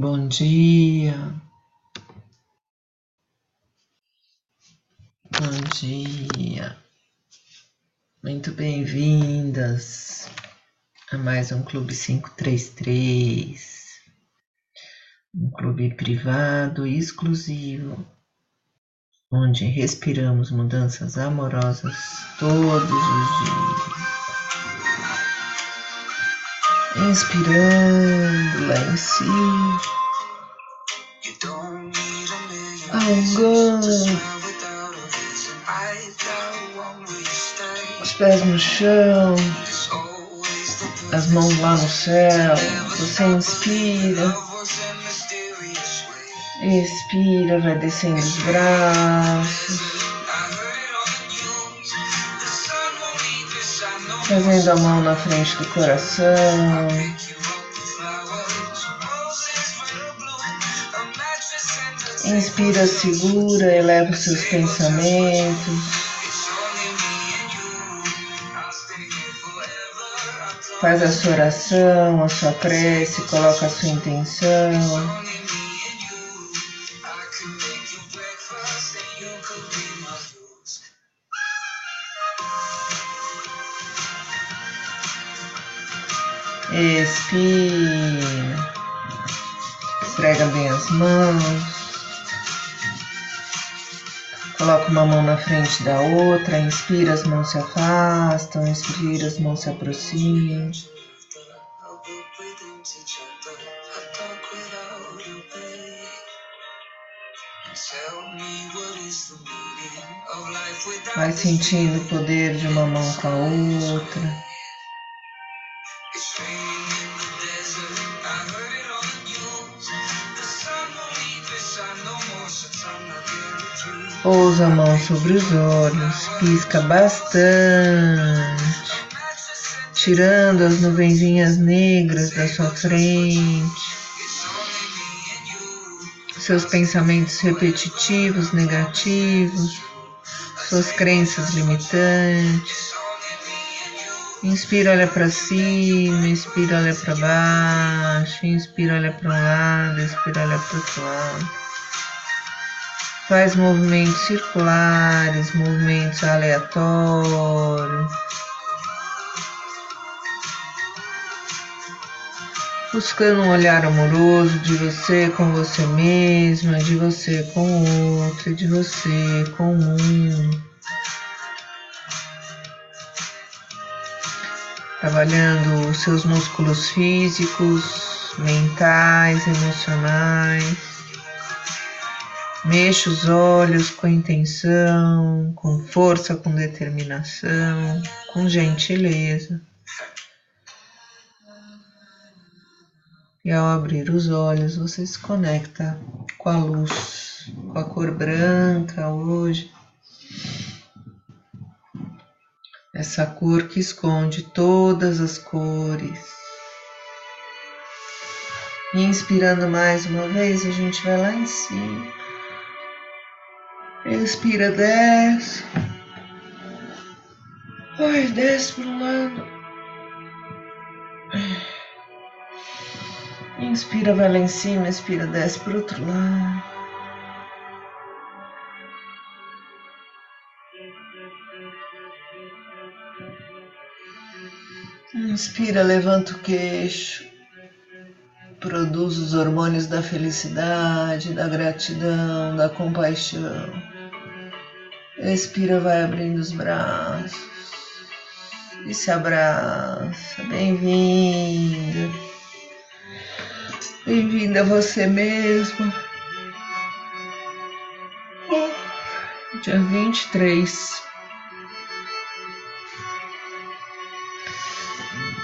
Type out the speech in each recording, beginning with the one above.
Bom dia. Bom dia. Muito bem-vindas a mais um Clube 533. Um clube privado e exclusivo, onde respiramos mudanças amorosas todos os dias. Inspirando lá em si. Alongando os pés no chão, as mãos lá no céu. Você inspira, expira, vai descendo os braços. Trazendo a mão na frente do coração. Inspira, segura, eleva os seus pensamentos. Faz a sua oração, a sua prece, coloca a sua intenção. Expira. Esfrega bem as mãos. Coloca uma mão na frente da outra. Inspira, as mãos se afastam. Expira, as mãos se aproximam. Vai sentindo o poder de uma mão com a outra. Pousa a mão sobre os olhos, pisca bastante, tirando as nuvenzinhas negras da sua frente, seus pensamentos repetitivos, negativos, suas crenças limitantes. Inspira, olha para cima, inspira, olha para baixo, inspira, olha para um lado, expira, olha para outro lado. Faz movimentos circulares, movimentos aleatórios. Buscando um olhar amoroso de você com você mesma, de você com o outro, de você com o mundo. Trabalhando os seus músculos físicos, mentais, emocionais. Mexa os olhos com intenção, com força, com determinação, com gentileza. E ao abrir os olhos, você se conecta com a luz, com a cor branca hoje. Essa cor que esconde todas as cores. Inspirando mais uma vez, a gente vai lá em cima. Respira, desce. Ai, desce para um lado. Inspira, vai lá em cima, expira, desce para outro lado. Inspira, levanta o queixo. Produz os hormônios da felicidade, da gratidão, da compaixão. Expira, vai abrindo os braços e se abraça. Bem-vinda. Bem-vinda a você mesma. Dia 23.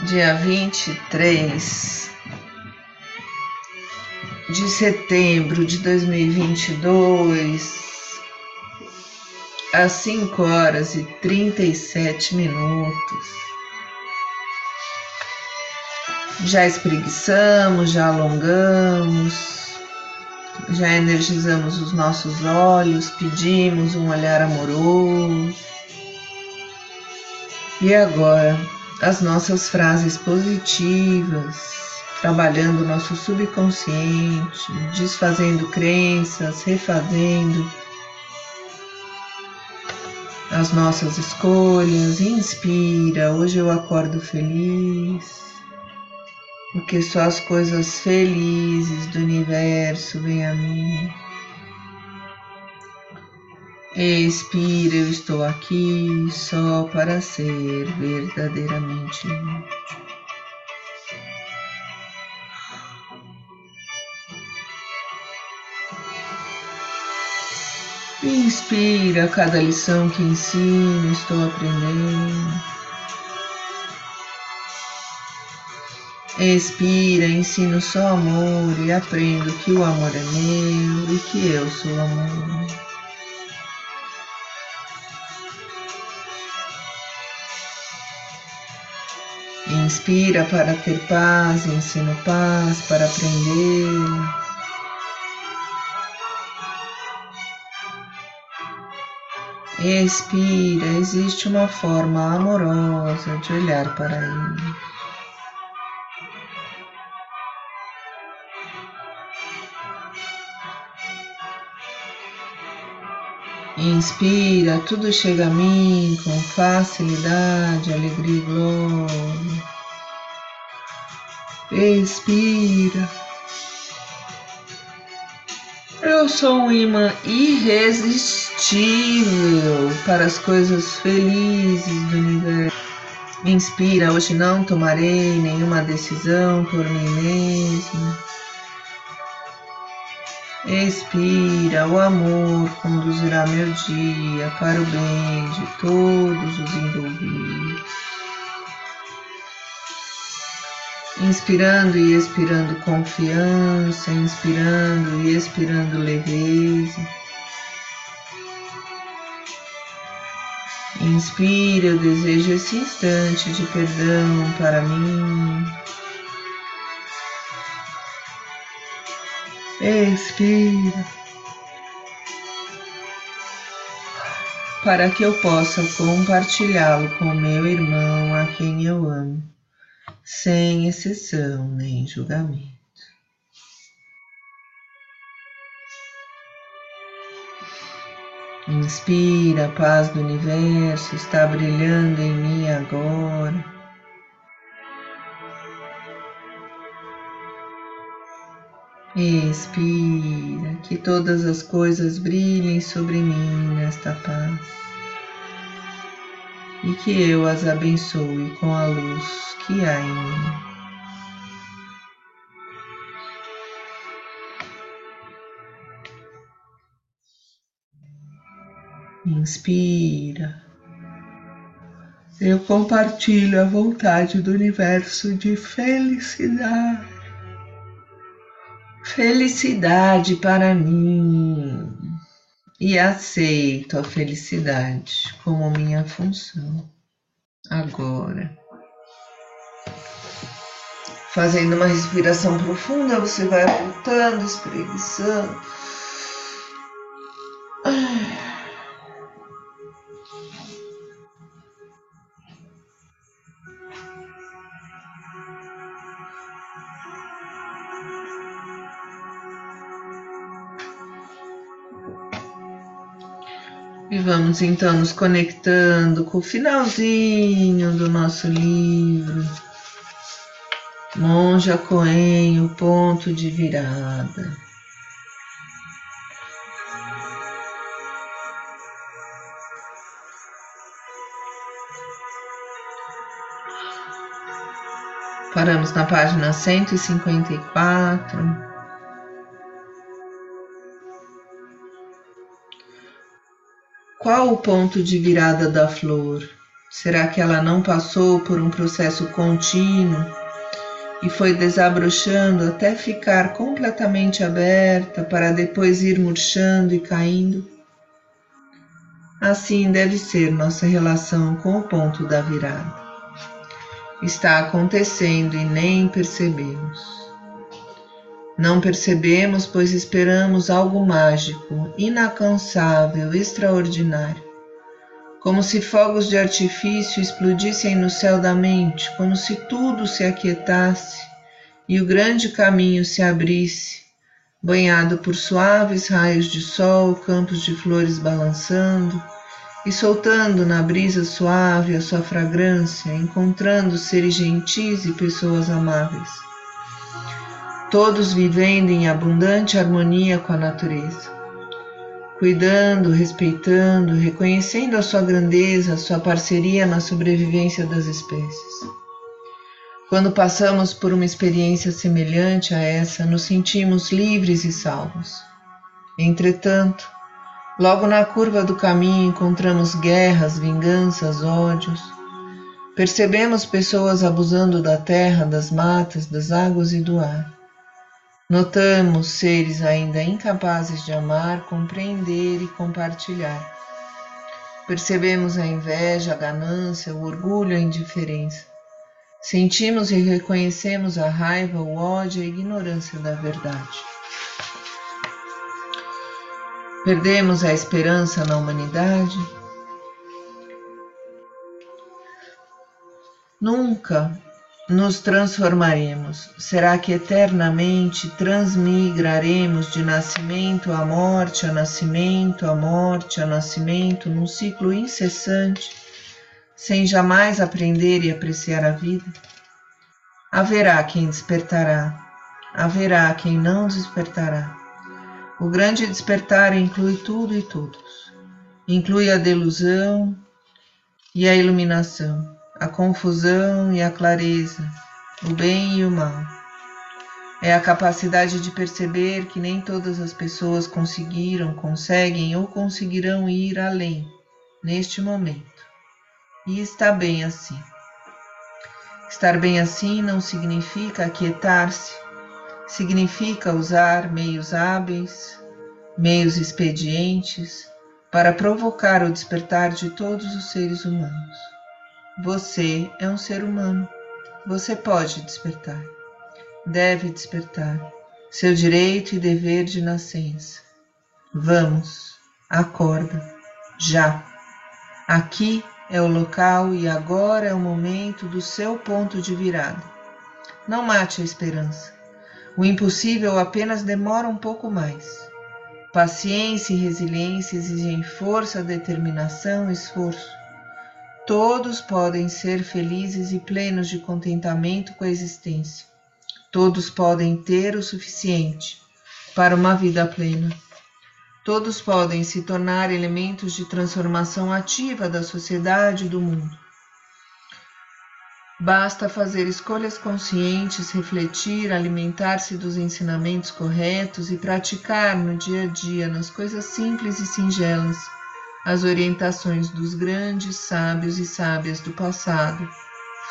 Dia 23 de setembro de 2022 às 5 horas e 37 minutos. Já espreguiçamos, já alongamos, já energizamos os nossos olhos, pedimos um olhar amoroso. E agora, as nossas frases positivas, trabalhando o nosso subconsciente, desfazendo crenças, refazendo as nossas escolhas. Inspira, hoje eu acordo feliz, porque só as coisas felizes do universo vêm a mim. Expira, eu estou aqui só para ser verdadeiramente útil. Inspira cada lição que ensino, estou aprendendo. Expira, ensino só amor e aprendo que o amor é meu e que eu sou amor. Inspira para ter paz, ensino paz para aprender. Expira, existe uma forma amorosa de olhar para ele. Inspira, tudo chega a mim com facilidade, alegria e glória. Expira. Eu sou um imã irresistível para as coisas felizes do universo. Inspira, hoje não tomarei nenhuma decisão por mim mesma. Expira, o amor conduzirá meu dia para o bem de todos os envolvidos. Inspirando e expirando confiança, inspirando e expirando leveza. Inspira, eu desejo esse instante de perdão para mim. Expira. Para que eu possa compartilhá-lo com meu irmão a quem eu amo sem exceção nem julgamento. Inspira, a paz do universo está brilhando em mim agora. Expira, que todas as coisas brilhem sobre mim nesta paz e que eu as abençoe com a luz que há em mim. Inspira. Eu compartilho a vontade do universo de felicidade. Felicidade para mim. E aceito a felicidade como minha função. Agora. Fazendo uma respiração profunda, você vai voltando, espreguiçando. Vamos então nos conectando com o finalzinho do nosso livro. Monja Coen, o ponto de virada. Paramos na página 154. Qual o ponto de virada da flor? Será que ela não passou por um processo contínuo e foi desabrochando até ficar completamente aberta para depois ir murchando e caindo. Assim deve ser nossa relação com o ponto da virada. Está acontecendo e nem percebemos. Não percebemos, pois esperamos algo mágico, inacansável, extraordinário como se fogos de artifício explodissem no céu da mente, como se tudo se aquietasse e o grande caminho se abrisse, banhado por suaves raios de sol, campos de flores balançando e soltando na brisa suave a sua fragrância, encontrando seres gentis e pessoas amáveis. Todos vivendo em abundante harmonia com a natureza, cuidando, respeitando, reconhecendo a sua grandeza, a sua parceria na sobrevivência das espécies. Quando passamos por uma experiência semelhante a essa, nos sentimos livres e salvos. Entretanto, logo na curva do caminho encontramos guerras, vinganças, ódios. Percebemos pessoas abusando da terra, das matas, das águas e do ar. Notamos seres ainda incapazes de amar, compreender e compartilhar. Percebemos a inveja, a ganância, o orgulho, a indiferença. Sentimos e reconhecemos a raiva, o ódio e a ignorância da verdade. Perdemos a esperança na humanidade? Nunca nos transformaremos. Será que eternamente transmigraremos de nascimento a morte, a nascimento, a morte, a nascimento, num ciclo incessante? sem jamais aprender e apreciar a vida? Haverá quem despertará, haverá quem não despertará. O grande despertar inclui tudo e todos. Inclui a delusão e a iluminação, a confusão e a clareza, o bem e o mal. É a capacidade de perceber que nem todas as pessoas conseguiram, conseguem ou conseguirão ir além neste momento e está bem assim. Estar bem assim não significa aquietar-se, significa usar meios hábeis, meios expedientes para provocar o despertar de todos os seres humanos. Você é um ser humano, você pode despertar, deve despertar, seu direito e dever de nascença. Vamos, acorda, já. Aqui é o local e agora é o momento do seu ponto de virada. Não mate a esperança. O impossível apenas demora um pouco mais. Paciência e resiliência exigem força, determinação esforço. Todos podem ser felizes e plenos de contentamento com a existência. Todos podem ter o suficiente para uma vida plena. Todos podem se tornar elementos de transformação ativa da sociedade e do mundo. Basta fazer escolhas conscientes, refletir, alimentar-se dos ensinamentos corretos e praticar no dia a dia, nas coisas simples e singelas, as orientações dos grandes sábios e sábias do passado,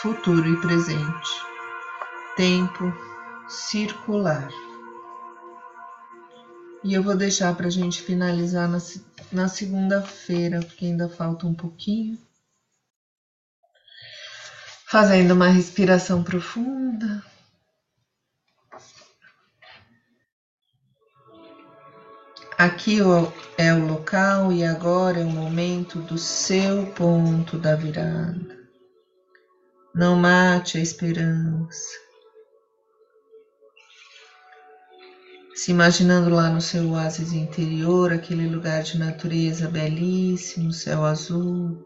futuro e presente. Tempo circular. E eu vou deixar para a gente finalizar na, na segunda-feira, porque ainda falta um pouquinho. Fazendo uma respiração profunda. Aqui é o local e agora é o momento do seu ponto da virada. Não mate a esperança. se imaginando lá no seu oásis interior, aquele lugar de natureza belíssimo, céu azul.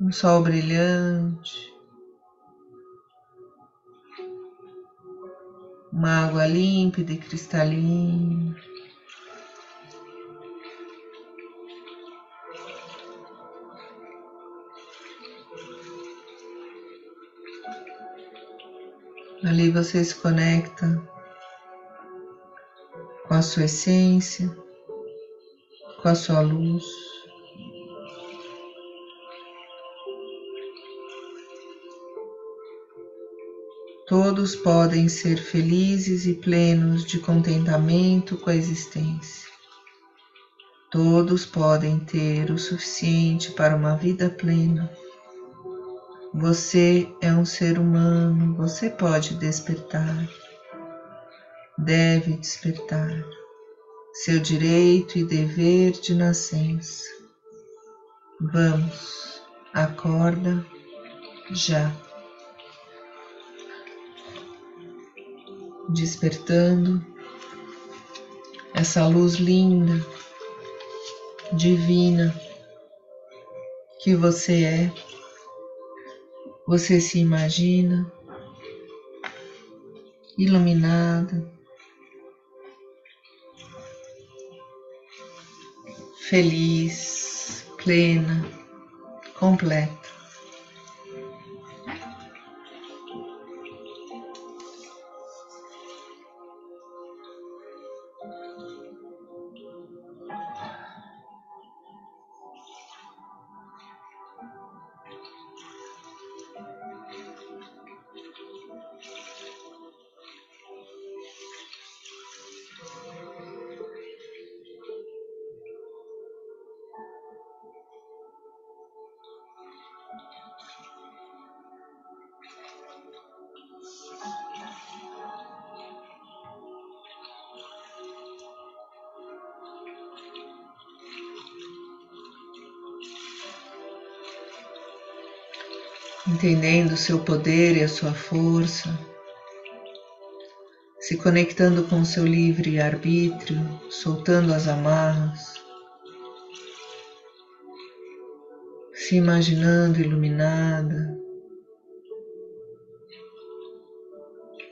Um sol brilhante, uma água límpida e cristalina. Ali você se conecta com a sua essência, com a sua luz. Todos podem ser felizes e plenos de contentamento com a existência. Todos podem ter o suficiente para uma vida plena. Você é um ser humano, você pode despertar, deve despertar, seu direito e dever de nascença. Vamos, acorda já. Despertando essa luz linda, divina que você é. Você se imagina iluminada, feliz, plena, completa. Entendendo o seu poder e a sua força, se conectando com o seu livre arbítrio, soltando as amarras, se imaginando iluminada,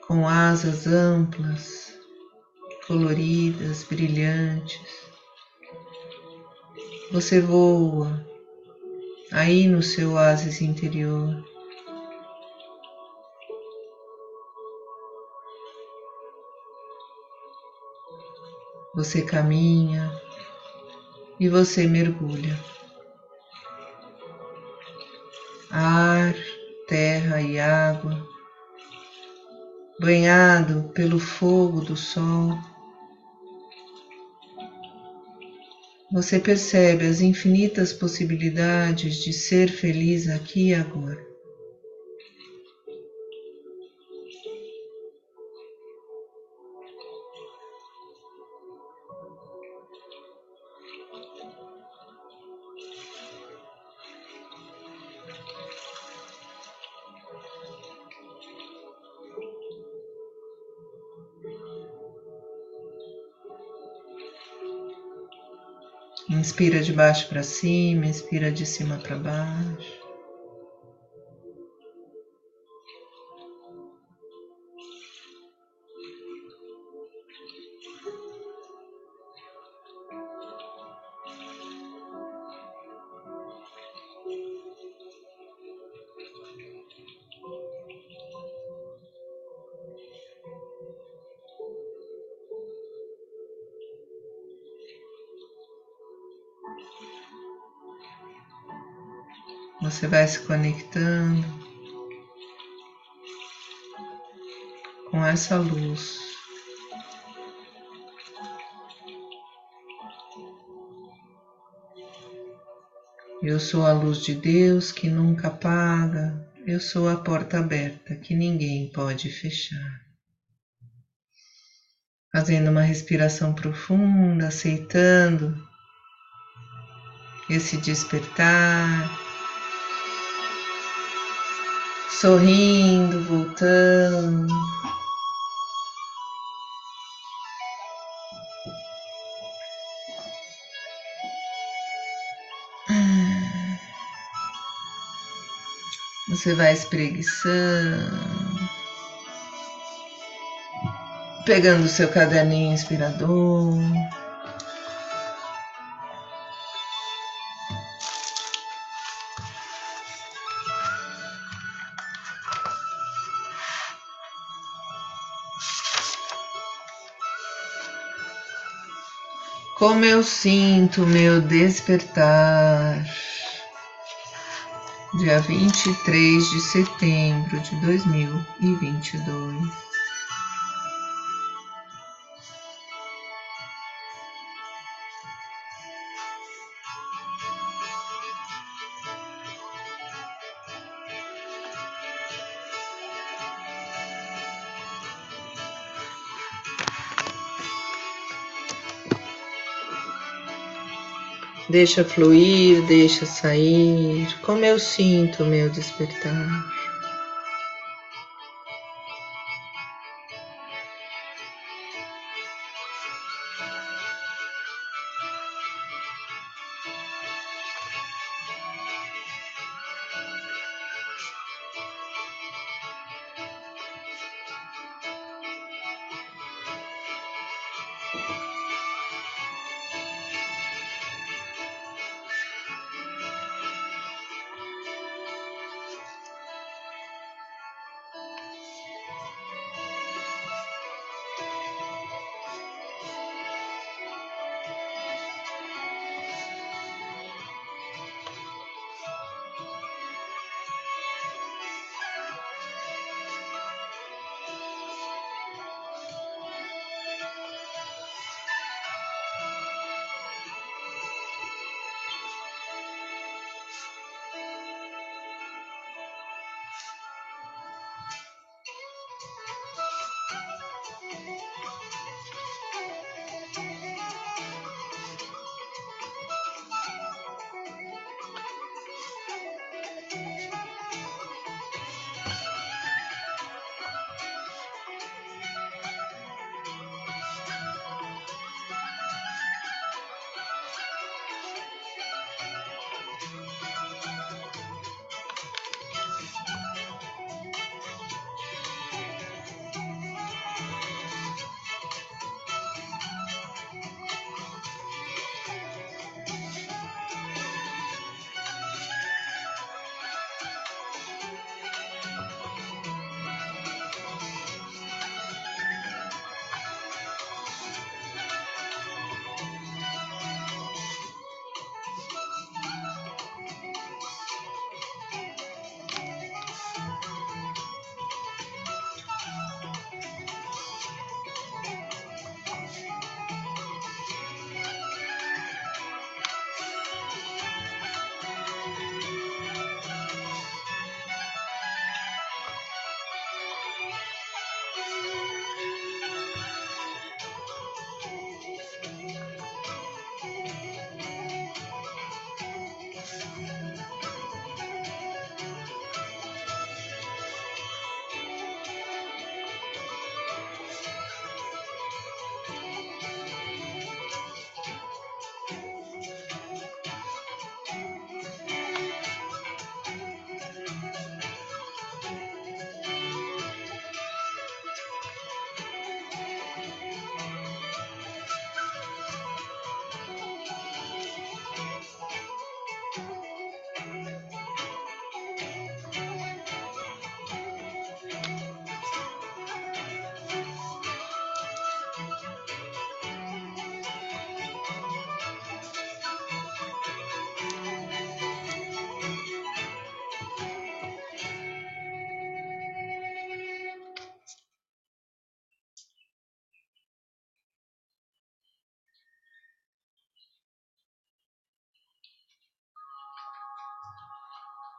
com asas amplas, coloridas, brilhantes. Você voa aí no seu oásis interior. Você caminha e você mergulha. Ar, terra e água, banhado pelo fogo do sol. Você percebe as infinitas possibilidades de ser feliz aqui e agora. Inspira de baixo para cima, inspira de cima para baixo. Você vai se conectando com essa luz. Eu sou a luz de Deus que nunca apaga, eu sou a porta aberta que ninguém pode fechar. Fazendo uma respiração profunda, aceitando esse despertar sorrindo, voltando. Você vai espreguiçando, pegando seu caderninho inspirador. Como eu sinto meu despertar. Dia 23 de setembro de 2022. Deixa fluir, deixa sair, como eu sinto o meu despertar.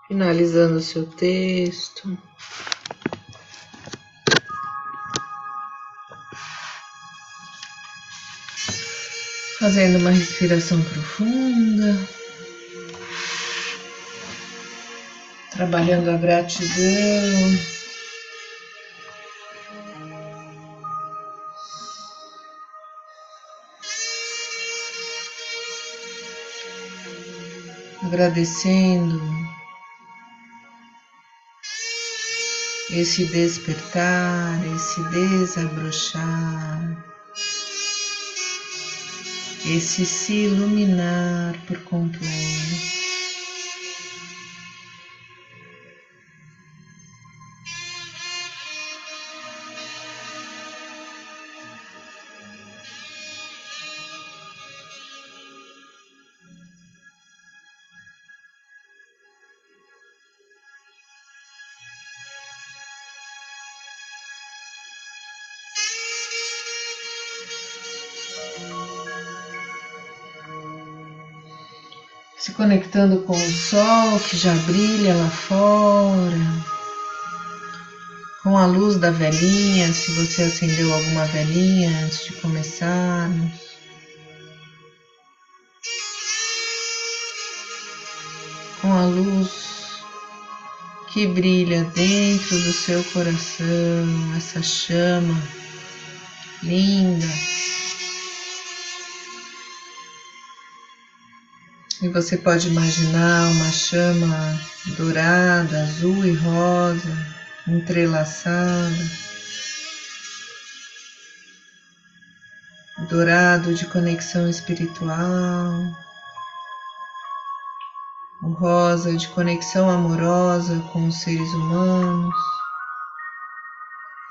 Finalizando seu texto. Fazendo uma respiração profunda, trabalhando a gratidão. Agradecendo esse despertar, esse desabrochar, esse se iluminar por completo. Se conectando com o sol que já brilha lá fora, com a luz da velhinha, se você acendeu alguma velhinha antes de começarmos. com a luz que brilha dentro do seu coração, essa chama linda. E você pode imaginar uma chama dourada, azul e rosa, entrelaçada, dourado de conexão espiritual, o rosa de conexão amorosa com os seres humanos.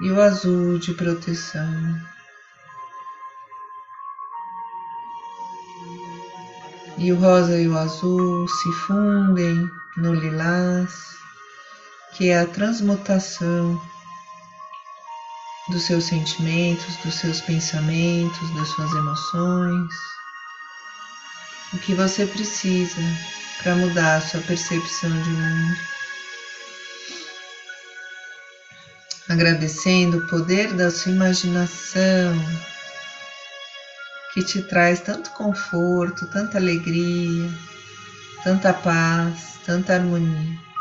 E o azul de proteção. E o rosa e o azul se fundem no lilás, que é a transmutação dos seus sentimentos, dos seus pensamentos, das suas emoções. O que você precisa para mudar a sua percepção de mundo. Agradecendo o poder da sua imaginação, que te traz tanto conforto, tanta alegria, tanta paz, tanta harmonia.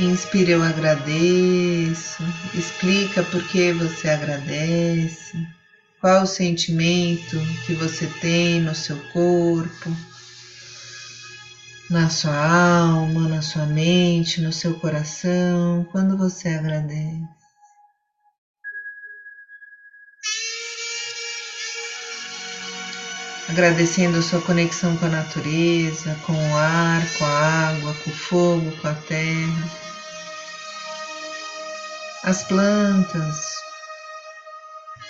Inspira, eu agradeço. Explica por que você agradece. Qual o sentimento que você tem no seu corpo, na sua alma, na sua mente, no seu coração, quando você agradece. agradecendo a sua conexão com a natureza, com o ar, com a água, com o fogo, com a terra as plantas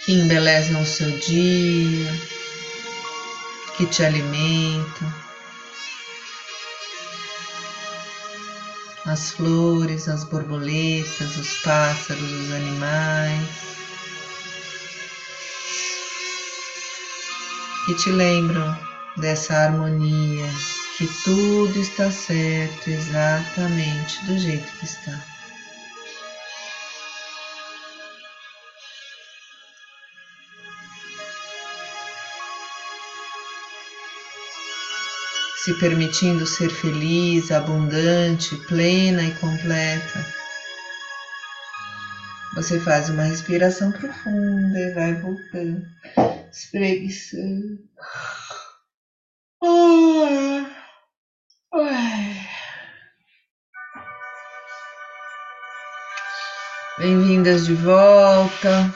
que embelezam o seu dia, que te alimentam, as flores, as borboletas, os pássaros, os animais, que te lembram dessa harmonia, que tudo está certo exatamente do jeito que está. Se permitindo ser feliz, abundante, plena e completa. Você faz uma respiração profunda e vai voltando, espreguiçando. Bem-vindas de volta.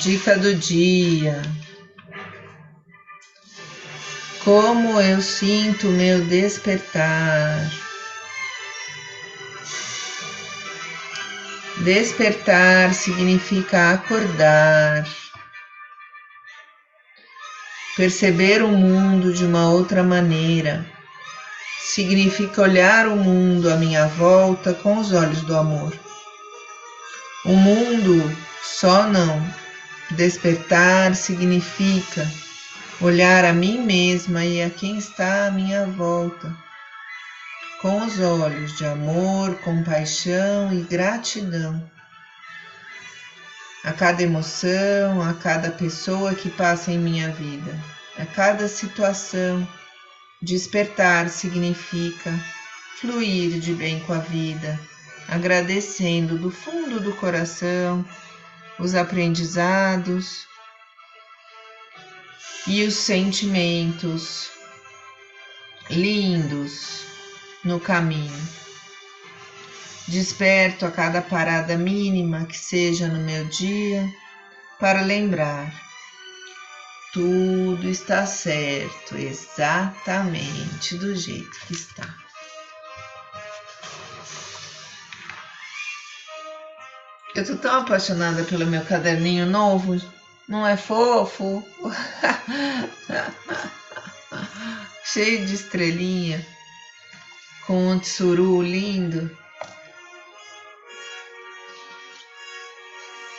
Dica do dia. Como eu sinto meu despertar. Despertar significa acordar, perceber o mundo de uma outra maneira. Significa olhar o mundo à minha volta com os olhos do amor. O mundo só não Despertar significa olhar a mim mesma e a quem está à minha volta, com os olhos de amor, compaixão e gratidão. A cada emoção, a cada pessoa que passa em minha vida, a cada situação, despertar significa fluir de bem com a vida, agradecendo do fundo do coração os aprendizados e os sentimentos lindos no caminho. Desperto a cada parada mínima que seja no meu dia para lembrar. Tudo está certo, exatamente do jeito que está. Eu tô tão apaixonada pelo meu caderninho novo, não é fofo? Cheio de estrelinha, com um tsuru lindo.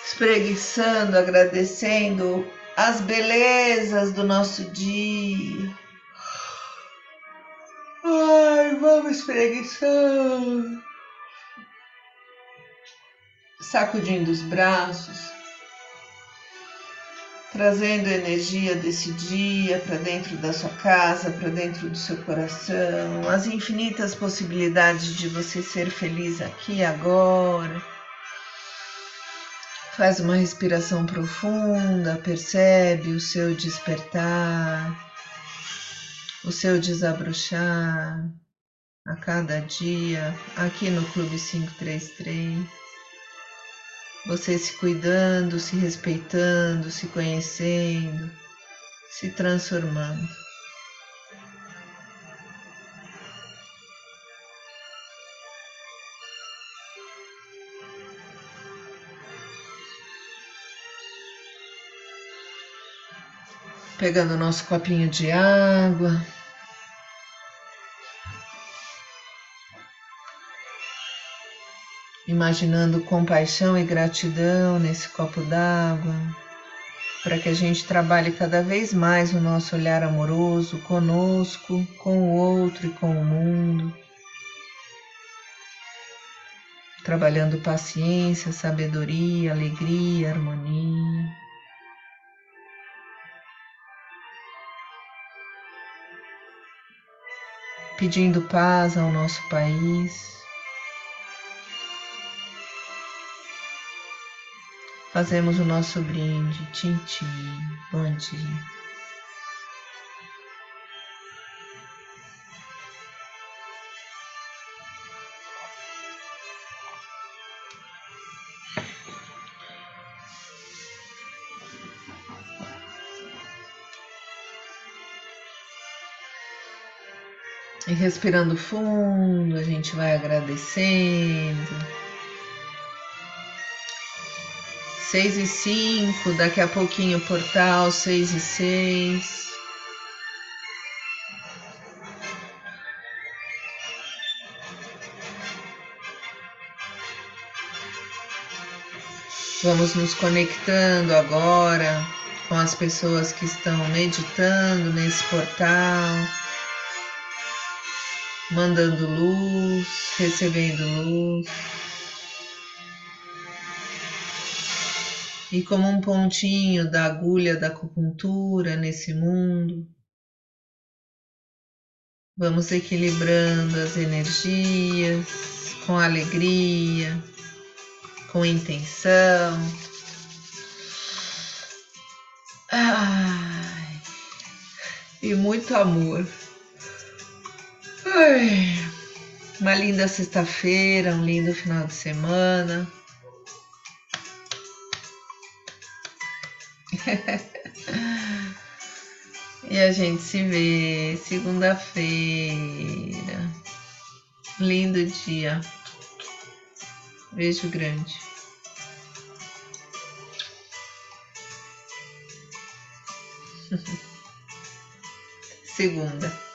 Espreguiçando, agradecendo as belezas do nosso dia. Ai, vamos espreguiçando sacudindo os braços, trazendo a energia desse dia para dentro da sua casa, para dentro do seu coração, as infinitas possibilidades de você ser feliz aqui agora. Faz uma respiração profunda, percebe o seu despertar, o seu desabrochar a cada dia aqui no Clube 533 você se cuidando, se respeitando, se conhecendo, se transformando. Pegando nosso copinho de água. Imaginando compaixão e gratidão nesse copo d'água, para que a gente trabalhe cada vez mais o nosso olhar amoroso conosco, com o outro e com o mundo. Trabalhando paciência, sabedoria, alegria, harmonia. Pedindo paz ao nosso país. Fazemos o nosso brinde, tintim, bom dia. E respirando fundo, a gente vai agradecendo. Seis e cinco, daqui a pouquinho o portal seis e seis. Vamos nos conectando agora com as pessoas que estão meditando nesse portal, mandando luz, recebendo luz. E como um pontinho da agulha da acupuntura nesse mundo. Vamos equilibrando as energias com alegria, com intenção. Ai, e muito amor. Ai, uma linda sexta-feira, um lindo final de semana. e a gente se vê segunda-feira. Lindo dia. Beijo grande. Segunda.